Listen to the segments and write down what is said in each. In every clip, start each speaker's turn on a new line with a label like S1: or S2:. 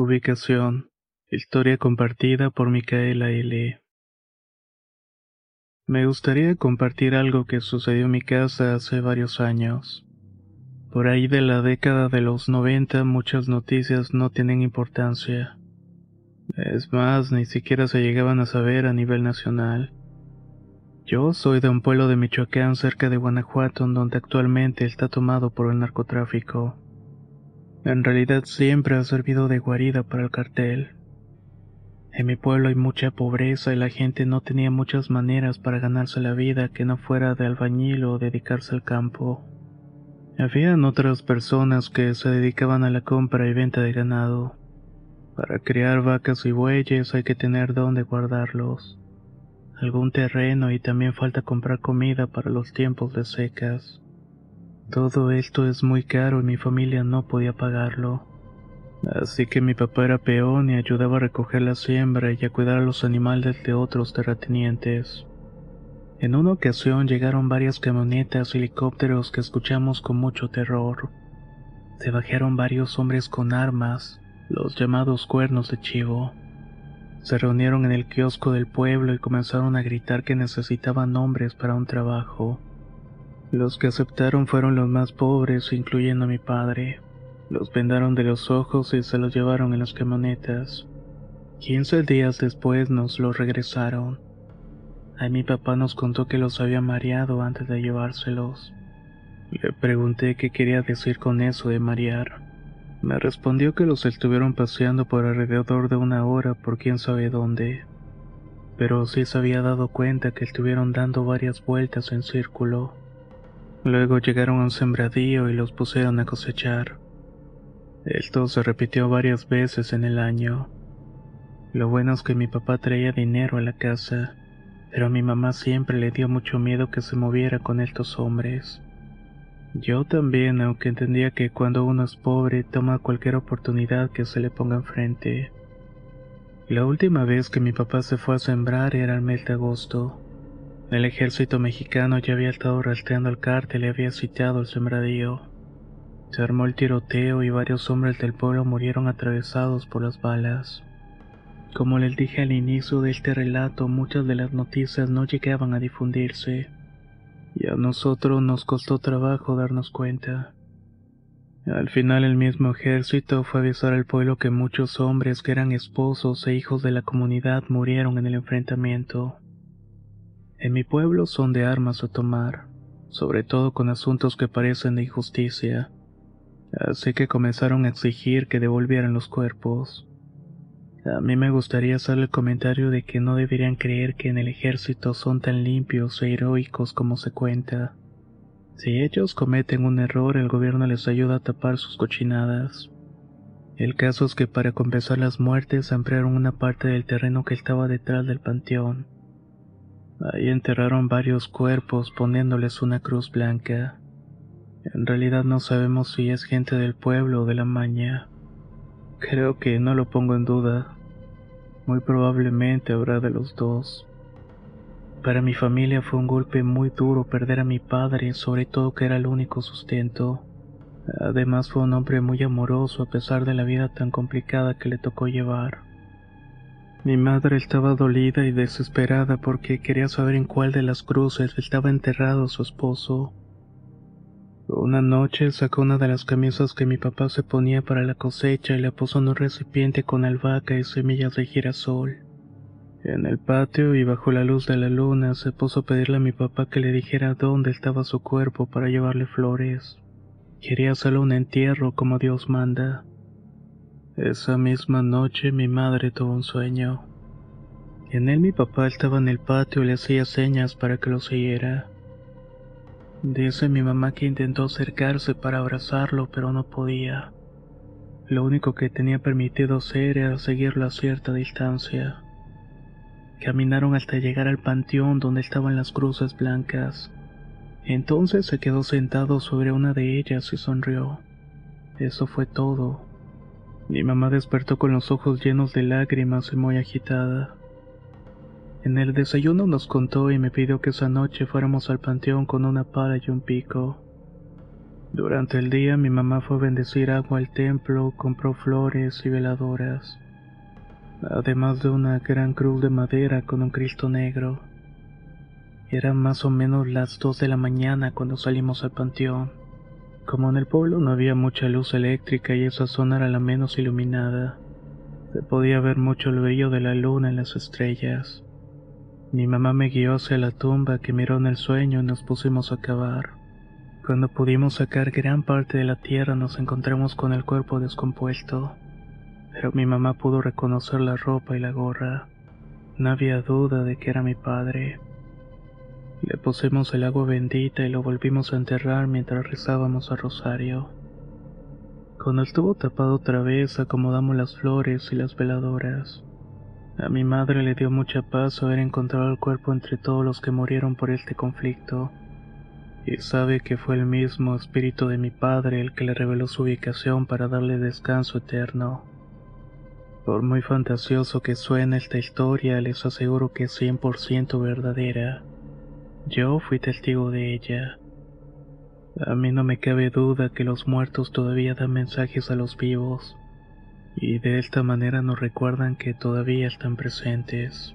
S1: Ubicación. Historia compartida por Micaela L. Me gustaría compartir algo que sucedió en mi casa hace varios años. Por ahí de la década de los 90 muchas noticias no tienen importancia. Es más, ni siquiera se llegaban a saber a nivel nacional. Yo soy de un pueblo de Michoacán cerca de Guanajuato donde actualmente está tomado por el narcotráfico. En realidad siempre ha servido de guarida para el cartel. En mi pueblo hay mucha pobreza y la gente no tenía muchas maneras para ganarse la vida que no fuera de albañil o dedicarse al campo. Habían otras personas que se dedicaban a la compra y venta de ganado. Para criar vacas y bueyes hay que tener dónde guardarlos, algún terreno y también falta comprar comida para los tiempos de secas. Todo esto es muy caro y mi familia no podía pagarlo. Así que mi papá era peón y ayudaba a recoger la siembra y a cuidar a los animales de otros terratenientes. En una ocasión llegaron varias camionetas y helicópteros que escuchamos con mucho terror. Se bajaron varios hombres con armas, los llamados cuernos de chivo. Se reunieron en el kiosco del pueblo y comenzaron a gritar que necesitaban hombres para un trabajo. Los que aceptaron fueron los más pobres, incluyendo a mi padre. Los vendaron de los ojos y se los llevaron en las camionetas. Quince días después nos los regresaron. Ahí mi papá nos contó que los había mareado antes de llevárselos. Le pregunté qué quería decir con eso de marear. Me respondió que los estuvieron paseando por alrededor de una hora por quién sabe dónde. Pero sí se había dado cuenta que estuvieron dando varias vueltas en círculo. Luego llegaron a un sembradío y los pusieron a cosechar. Esto se repitió varias veces en el año. Lo bueno es que mi papá traía dinero a la casa, pero a mi mamá siempre le dio mucho miedo que se moviera con estos hombres. Yo también, aunque entendía que cuando uno es pobre toma cualquier oportunidad que se le ponga enfrente. La última vez que mi papá se fue a sembrar era el mes de agosto. El ejército mexicano ya había estado rastreando al cártel y había sitiado el sembradío. Se armó el tiroteo y varios hombres del pueblo murieron atravesados por las balas. Como les dije al inicio de este relato, muchas de las noticias no llegaban a difundirse, y a nosotros nos costó trabajo darnos cuenta. Al final el mismo ejército fue a avisar al pueblo que muchos hombres que eran esposos e hijos de la comunidad murieron en el enfrentamiento. En mi pueblo son de armas a tomar, sobre todo con asuntos que parecen de injusticia así que comenzaron a exigir que devolvieran los cuerpos. A mí me gustaría hacer el comentario de que no deberían creer que en el ejército son tan limpios e heroicos como se cuenta. Si ellos cometen un error, el gobierno les ayuda a tapar sus cochinadas. El caso es que para compensar las muertes ampliaron una parte del terreno que estaba detrás del panteón. Ahí enterraron varios cuerpos poniéndoles una cruz blanca. En realidad no sabemos si es gente del pueblo o de la maña. Creo que no lo pongo en duda. Muy probablemente habrá de los dos. Para mi familia fue un golpe muy duro perder a mi padre, sobre todo que era el único sustento. Además fue un hombre muy amoroso a pesar de la vida tan complicada que le tocó llevar. Mi madre estaba dolida y desesperada porque quería saber en cuál de las cruces estaba enterrado su esposo. Una noche sacó una de las camisas que mi papá se ponía para la cosecha y la puso en un recipiente con albahaca y semillas de girasol. En el patio y bajo la luz de la luna se puso a pedirle a mi papá que le dijera dónde estaba su cuerpo para llevarle flores. Quería hacerle un entierro como Dios manda. Esa misma noche mi madre tuvo un sueño. En él mi papá estaba en el patio y le hacía señas para que lo siguiera. Dice mi mamá que intentó acercarse para abrazarlo, pero no podía. Lo único que tenía permitido hacer era seguirlo a cierta distancia. Caminaron hasta llegar al panteón donde estaban las cruces blancas. Entonces se quedó sentado sobre una de ellas y sonrió. Eso fue todo. Mi mamá despertó con los ojos llenos de lágrimas y muy agitada. En el desayuno nos contó y me pidió que esa noche fuéramos al panteón con una pala y un pico. Durante el día mi mamá fue a bendecir agua al templo, compró flores y veladoras, además de una gran cruz de madera con un Cristo negro. Eran más o menos las dos de la mañana cuando salimos al panteón. Como en el pueblo no había mucha luz eléctrica y esa zona era la menos iluminada, se podía ver mucho el brillo de la luna en las estrellas. Mi mamá me guió hacia la tumba que miró en el sueño y nos pusimos a cavar. Cuando pudimos sacar gran parte de la tierra nos encontramos con el cuerpo descompuesto, pero mi mamá pudo reconocer la ropa y la gorra. No había duda de que era mi padre. Le pusimos el agua bendita y lo volvimos a enterrar mientras rezábamos a rosario. Cuando estuvo tapado otra vez acomodamos las flores y las veladoras. A mi madre le dio mucha paz haber encontrado el cuerpo entre todos los que murieron por este conflicto, y sabe que fue el mismo espíritu de mi padre el que le reveló su ubicación para darle descanso eterno. Por muy fantasioso que suene esta historia, les aseguro que es 100% verdadera. Yo fui testigo de ella. A mí no me cabe duda que los muertos todavía dan mensajes a los vivos y de esta manera nos recuerdan que todavía están presentes.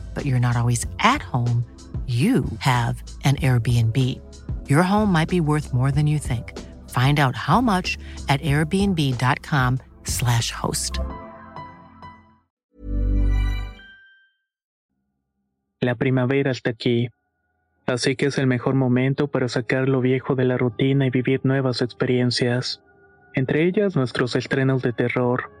S2: but you're not always at home, you have an Airbnb. Your home might be worth more than you think. Find out how much at airbnb.com/slash host.
S1: La primavera está aquí, así que es el mejor momento para sacar lo viejo de la rutina y vivir nuevas experiencias, entre ellas nuestros estrenos de terror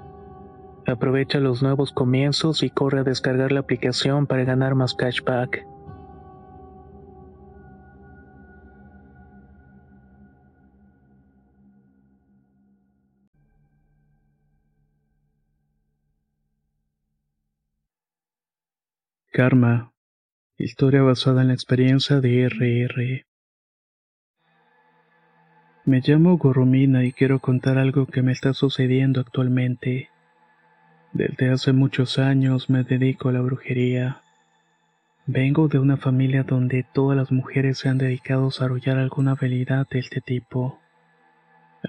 S1: Aprovecha los nuevos comienzos y corre a descargar la aplicación para ganar más cashback. Karma. Historia basada en la experiencia de RR. Me llamo Goromina y quiero contar algo que me está sucediendo actualmente. Desde hace muchos años me dedico a la brujería. Vengo de una familia donde todas las mujeres se han dedicado a desarrollar alguna habilidad de este tipo.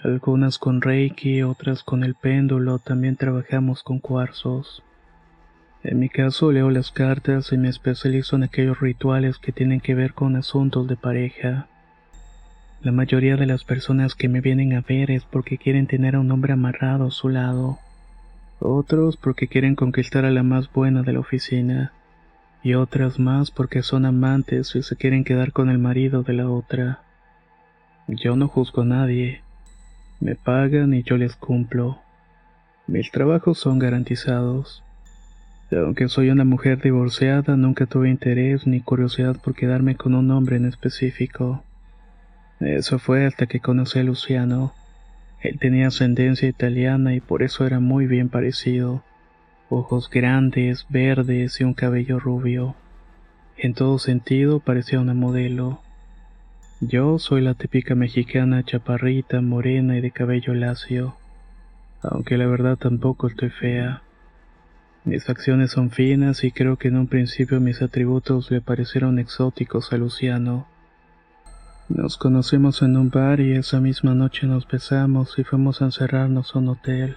S1: Algunas con Reiki, otras con el péndulo, también trabajamos con cuarzos. En mi caso leo las cartas y me especializo en aquellos rituales que tienen que ver con asuntos de pareja. La mayoría de las personas que me vienen a ver es porque quieren tener a un hombre amarrado a su lado otros porque quieren conquistar a la más buena de la oficina, y otras más porque son amantes y se quieren quedar con el marido de la otra. Yo no juzgo a nadie, me pagan y yo les cumplo. Mis trabajos son garantizados. Aunque soy una mujer divorciada, nunca tuve interés ni curiosidad por quedarme con un hombre en específico. Eso fue hasta que conocí a Luciano. Él tenía ascendencia italiana y por eso era muy bien parecido. Ojos grandes, verdes y un cabello rubio. En todo sentido parecía una modelo. Yo soy la típica mexicana chaparrita, morena y de cabello lacio. Aunque la verdad tampoco estoy fea. Mis facciones son finas y creo que en un principio mis atributos le parecieron exóticos a Luciano. Nos conocimos en un bar y esa misma noche nos besamos y fuimos a encerrarnos a un hotel.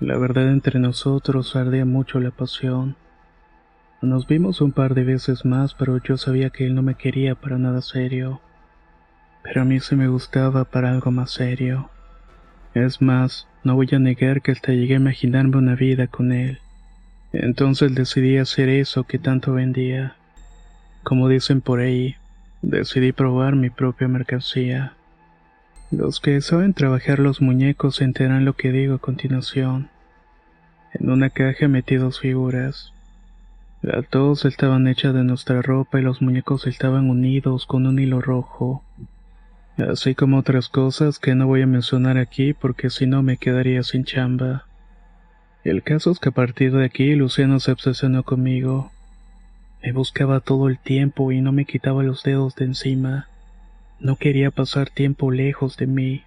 S1: La verdad entre nosotros ardía mucho la pasión. Nos vimos un par de veces más, pero yo sabía que él no me quería para nada serio. Pero a mí sí me gustaba para algo más serio. Es más, no voy a negar que hasta llegué a imaginarme una vida con él. Entonces decidí hacer eso que tanto vendía. Como dicen por ahí, decidí probar mi propia mercancía. Los que saben trabajar los muñecos enteran lo que digo a continuación. En una caja metí dos figuras. Las dos estaban hechas de nuestra ropa y los muñecos estaban unidos con un hilo rojo. Así como otras cosas que no voy a mencionar aquí porque si no me quedaría sin chamba. El caso es que a partir de aquí Luciano se obsesionó conmigo. Me buscaba todo el tiempo y no me quitaba los dedos de encima. No quería pasar tiempo lejos de mí.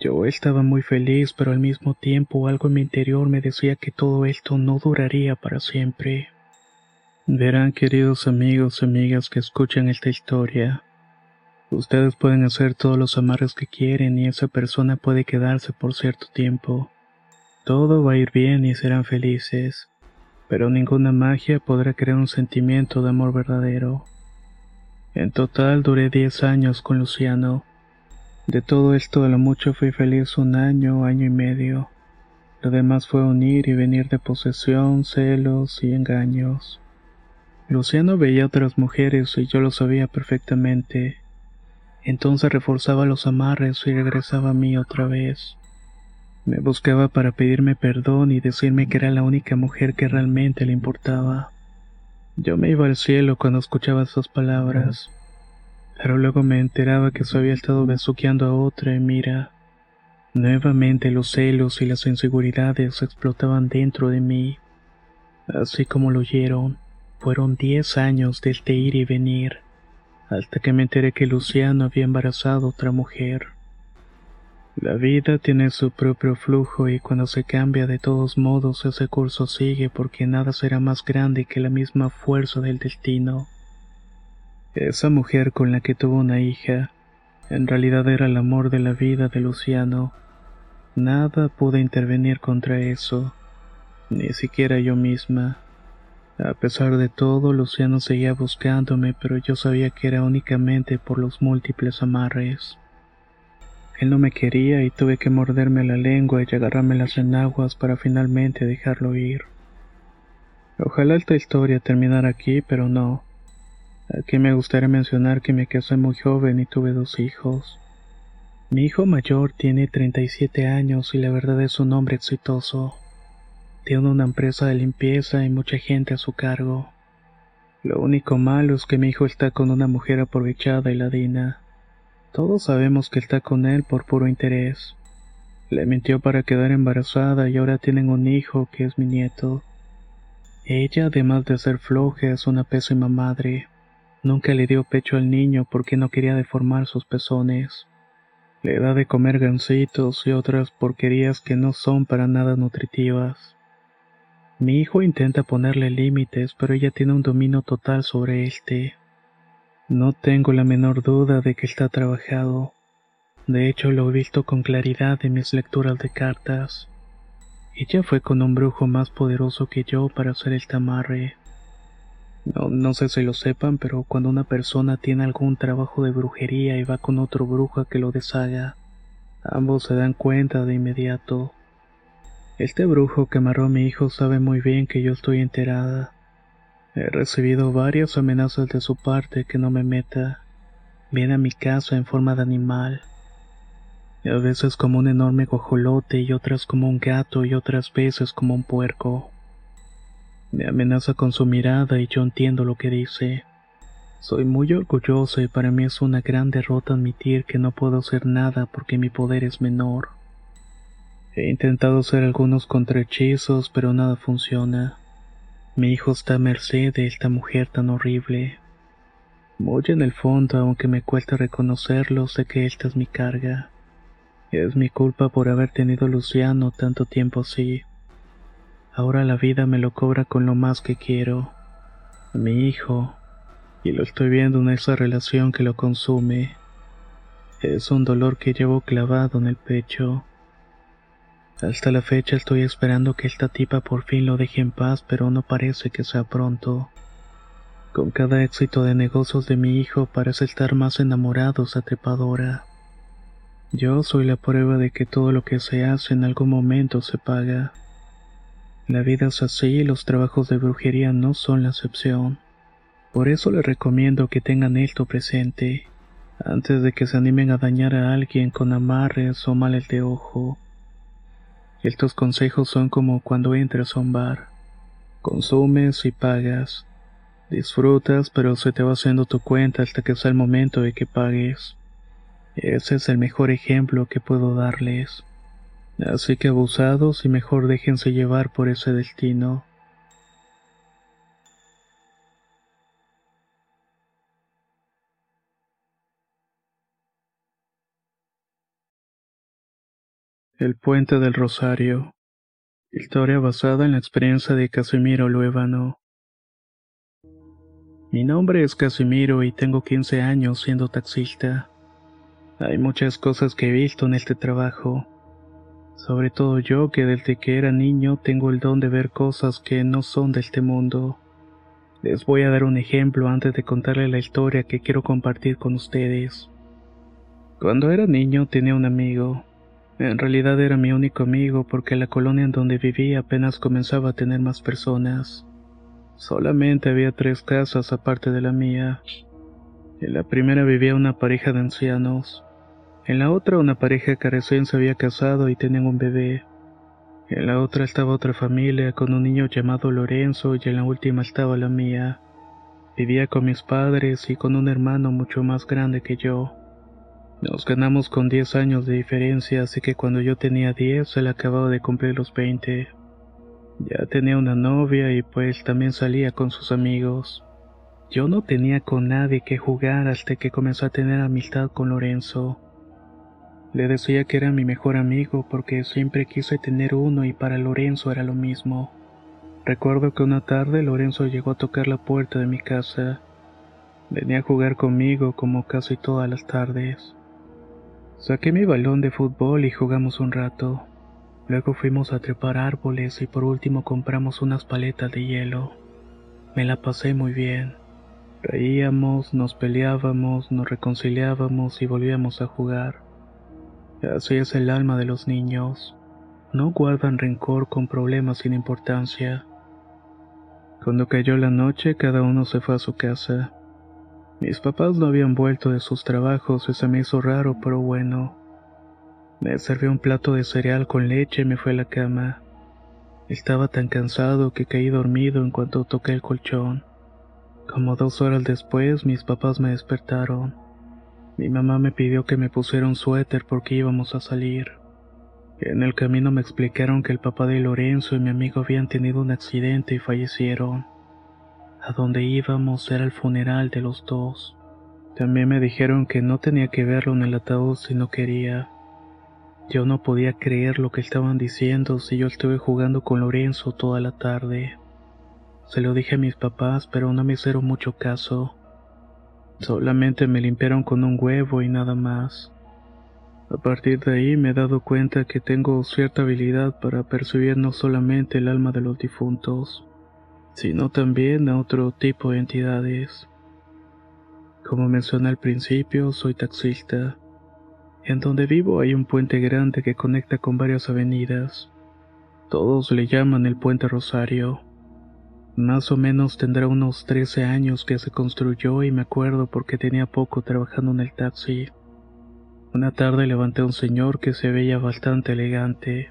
S1: Yo estaba muy feliz, pero al mismo tiempo algo en mi interior me decía que todo esto no duraría para siempre. Verán, queridos amigos y amigas que escuchan esta historia. Ustedes pueden hacer todos los amarres que quieren y esa persona puede quedarse por cierto tiempo. Todo va a ir bien y serán felices pero ninguna magia podrá crear un sentimiento de amor verdadero. En total duré 10 años con Luciano. De todo esto a lo mucho fui feliz un año, año y medio. Lo demás fue unir y venir de posesión, celos y engaños. Luciano veía otras mujeres y yo lo sabía perfectamente. Entonces reforzaba los amarres y regresaba a mí otra vez. Me buscaba para pedirme perdón y decirme que era la única mujer que realmente le importaba. Yo me iba al cielo cuando escuchaba esas palabras, pero luego me enteraba que se había estado besuqueando a otra y mira, nuevamente los celos y las inseguridades explotaban dentro de mí. Así como lo oyeron, fueron diez años de este ir y venir, hasta que me enteré que Luciano había embarazado a otra mujer. La vida tiene su propio flujo y cuando se cambia de todos modos ese curso sigue porque nada será más grande que la misma fuerza del destino. Esa mujer con la que tuvo una hija, en realidad era el amor de la vida de Luciano. Nada pude intervenir contra eso, ni siquiera yo misma. A pesar de todo, Luciano seguía buscándome, pero yo sabía que era únicamente por los múltiples amarres. Él no me quería y tuve que morderme la lengua y agarrarme las enaguas para finalmente dejarlo ir. Ojalá esta historia terminara aquí, pero no. Aquí me gustaría mencionar que me casé muy joven y tuve dos hijos. Mi hijo mayor tiene 37 años y la verdad es un hombre exitoso. Tiene una empresa de limpieza y mucha gente a su cargo. Lo único malo es que mi hijo está con una mujer aprovechada y ladina. Todos sabemos que está con él por puro interés. Le mintió para quedar embarazada y ahora tienen un hijo que es mi nieto. Ella, además de ser floja, es una pésima madre. Nunca le dio pecho al niño porque no quería deformar sus pezones. Le da de comer gancitos y otras porquerías que no son para nada nutritivas. Mi hijo intenta ponerle límites, pero ella tiene un dominio total sobre este. No tengo la menor duda de que está trabajado. De hecho, lo he visto con claridad en mis lecturas de cartas. Ella fue con un brujo más poderoso que yo para hacer el tamarre. No, no sé si lo sepan, pero cuando una persona tiene algún trabajo de brujería y va con otro brujo a que lo deshaga, ambos se dan cuenta de inmediato. Este brujo que amarró a mi hijo sabe muy bien que yo estoy enterada. He recibido varias amenazas de su parte que no me meta. Viene a mi casa en forma de animal. a veces como un enorme guajolote y otras como un gato y otras veces como un puerco. Me amenaza con su mirada y yo entiendo lo que dice. Soy muy orgulloso y para mí es una gran derrota admitir que no puedo hacer nada porque mi poder es menor. He intentado hacer algunos contrahechizos pero nada funciona. Mi hijo está a merced de esta mujer tan horrible. Muy en el fondo, aunque me cuesta reconocerlo, sé que esta es mi carga. Es mi culpa por haber tenido Luciano tanto tiempo así. Ahora la vida me lo cobra con lo más que quiero. Mi hijo. Y lo estoy viendo en esa relación que lo consume. Es un dolor que llevo clavado en el pecho. Hasta la fecha estoy esperando que esta tipa por fin lo deje en paz, pero no parece que sea pronto. Con cada éxito de negocios de mi hijo parece estar más enamorado esa trepadora. Yo soy la prueba de que todo lo que se hace en algún momento se paga. La vida es así y los trabajos de brujería no son la excepción. Por eso les recomiendo que tengan esto presente, antes de que se animen a dañar a alguien con amarres o males de ojo. Estos consejos son como cuando entras a un bar. Consumes y pagas. Disfrutas, pero se te va haciendo tu cuenta hasta que sea el momento de que pagues. Ese es el mejor ejemplo que puedo darles. Así que abusados y mejor déjense llevar por ese destino. El puente del Rosario. Historia basada en la experiencia de Casimiro Luevano. Mi nombre es Casimiro y tengo 15 años siendo taxista. Hay muchas cosas que he visto en este trabajo. Sobre todo yo que desde que era niño tengo el don de ver cosas que no son de este mundo. Les voy a dar un ejemplo antes de contarle la historia que quiero compartir con ustedes. Cuando era niño tenía un amigo, en realidad era mi único amigo porque la colonia en donde vivía apenas comenzaba a tener más personas. Solamente había tres casas aparte de la mía. En la primera vivía una pareja de ancianos. En la otra una pareja que se había casado y tenían un bebé. En la otra estaba otra familia con un niño llamado Lorenzo y en la última estaba la mía. Vivía con mis padres y con un hermano mucho más grande que yo. Nos ganamos con 10 años de diferencia, así que cuando yo tenía 10, él acababa de cumplir los 20. Ya tenía una novia y pues también salía con sus amigos. Yo no tenía con nadie que jugar hasta que comenzó a tener amistad con Lorenzo. Le decía que era mi mejor amigo porque siempre quise tener uno y para Lorenzo era lo mismo. Recuerdo que una tarde Lorenzo llegó a tocar la puerta de mi casa. Venía a jugar conmigo como casi todas las tardes. Saqué mi balón de fútbol y jugamos un rato. Luego fuimos a trepar árboles y por último compramos unas paletas de hielo. Me la pasé muy bien. Reíamos, nos peleábamos, nos reconciliábamos y volvíamos a jugar. Así es el alma de los niños. No guardan rencor con problemas sin importancia. Cuando cayó la noche, cada uno se fue a su casa. Mis papás no habían vuelto de sus trabajos y se me hizo raro, pero bueno. Me serví un plato de cereal con leche y me fui a la cama. Estaba tan cansado que caí dormido en cuanto toqué el colchón. Como dos horas después, mis papás me despertaron. Mi mamá me pidió que me pusiera un suéter porque íbamos a salir. En el camino me explicaron que el papá de Lorenzo y mi amigo habían tenido un accidente y fallecieron. A donde íbamos era el funeral de los dos. También me dijeron que no tenía que verlo en el ataúd si no quería. Yo no podía creer lo que estaban diciendo si yo estuve jugando con Lorenzo toda la tarde. Se lo dije a mis papás, pero no me hicieron mucho caso. Solamente me limpiaron con un huevo y nada más. A partir de ahí me he dado cuenta que tengo cierta habilidad para percibir no solamente el alma de los difuntos, sino también a otro tipo de entidades. Como mencioné al principio, soy taxista. En donde vivo hay un puente grande que conecta con varias avenidas. Todos le llaman el puente Rosario. Más o menos tendrá unos 13 años que se construyó y me acuerdo porque tenía poco trabajando en el taxi. Una tarde levanté a un señor que se veía bastante elegante.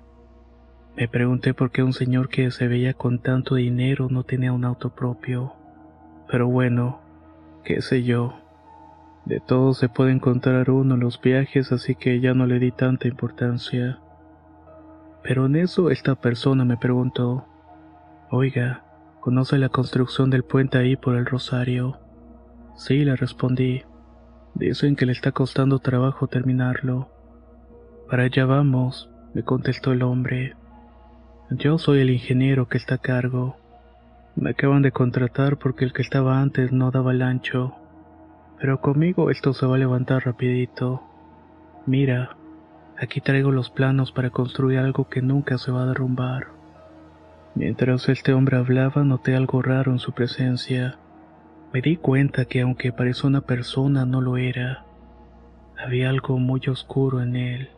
S1: Me pregunté por qué un señor que se veía con tanto dinero no tenía un auto propio. Pero bueno, qué sé yo. De todo se puede encontrar uno en los viajes, así que ya no le di tanta importancia. Pero en eso esta persona me preguntó, Oiga, ¿Conoce la construcción del puente ahí por el Rosario? Sí, le respondí. Dicen que le está costando trabajo terminarlo. Para allá vamos, me contestó el hombre. Yo soy el ingeniero que está a cargo. Me acaban de contratar porque el que estaba antes no daba el ancho. Pero conmigo esto se va a levantar rapidito. Mira, aquí traigo los planos para construir algo que nunca se va a derrumbar. Mientras este hombre hablaba noté algo raro en su presencia. Me di cuenta que aunque parecía una persona no lo era. Había algo muy oscuro en él.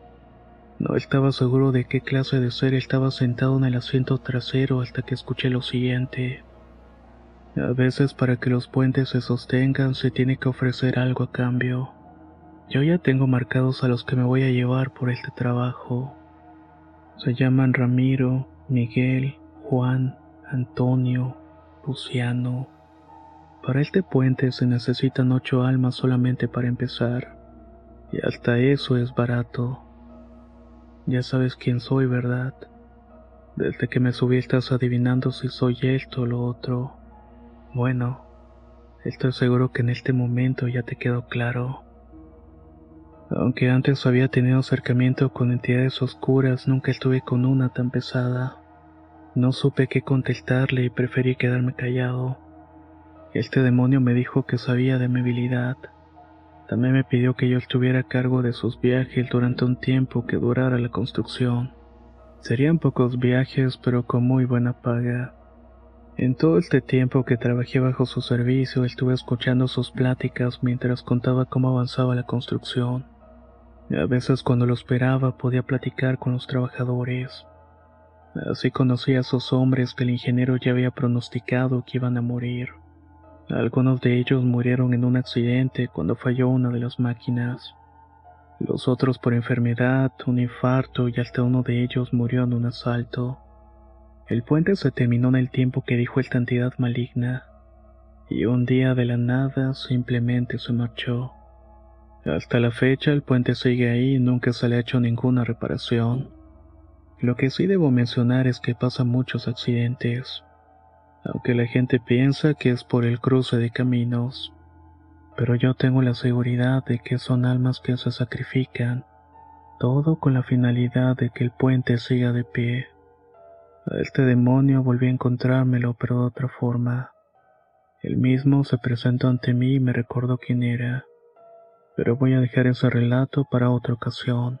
S1: No estaba seguro de qué clase de ser estaba sentado en el asiento trasero hasta que escuché lo siguiente. A veces para que los puentes se sostengan se tiene que ofrecer algo a cambio. Yo ya tengo marcados a los que me voy a llevar por este trabajo. Se llaman Ramiro, Miguel, Juan, Antonio, Luciano. Para este puente se necesitan ocho almas solamente para empezar. Y hasta eso es barato. Ya sabes quién soy, ¿verdad? Desde que me subí estás adivinando si soy esto o lo otro. Bueno, estoy seguro que en este momento ya te quedó claro. Aunque antes había tenido acercamiento con entidades oscuras, nunca estuve con una tan pesada. No supe qué contestarle y preferí quedarme callado. Este demonio me dijo que sabía de mi habilidad. También me pidió que yo estuviera a cargo de sus viajes durante un tiempo que durara la construcción. Serían pocos viajes, pero con muy buena paga. En todo este tiempo que trabajé bajo su servicio, estuve escuchando sus pláticas mientras contaba cómo avanzaba la construcción. A veces cuando lo esperaba podía platicar con los trabajadores. Así conocí a esos hombres que el ingeniero ya había pronosticado que iban a morir. Algunos de ellos murieron en un accidente cuando falló una de las máquinas. Los otros por enfermedad, un infarto y hasta uno de ellos murió en un asalto. El puente se terminó en el tiempo que dijo esta entidad maligna, y un día de la nada simplemente se marchó. Hasta la fecha el puente sigue ahí y nunca se le ha hecho ninguna reparación. Lo que sí debo mencionar es que pasan muchos accidentes, aunque la gente piensa que es por el cruce de caminos, pero yo tengo la seguridad de que son almas que se sacrifican, todo con la finalidad de que el puente siga de pie. A este demonio volví a encontrármelo, pero de otra forma. El mismo se presentó ante mí y me recordó quién era, pero voy a dejar ese relato para otra ocasión.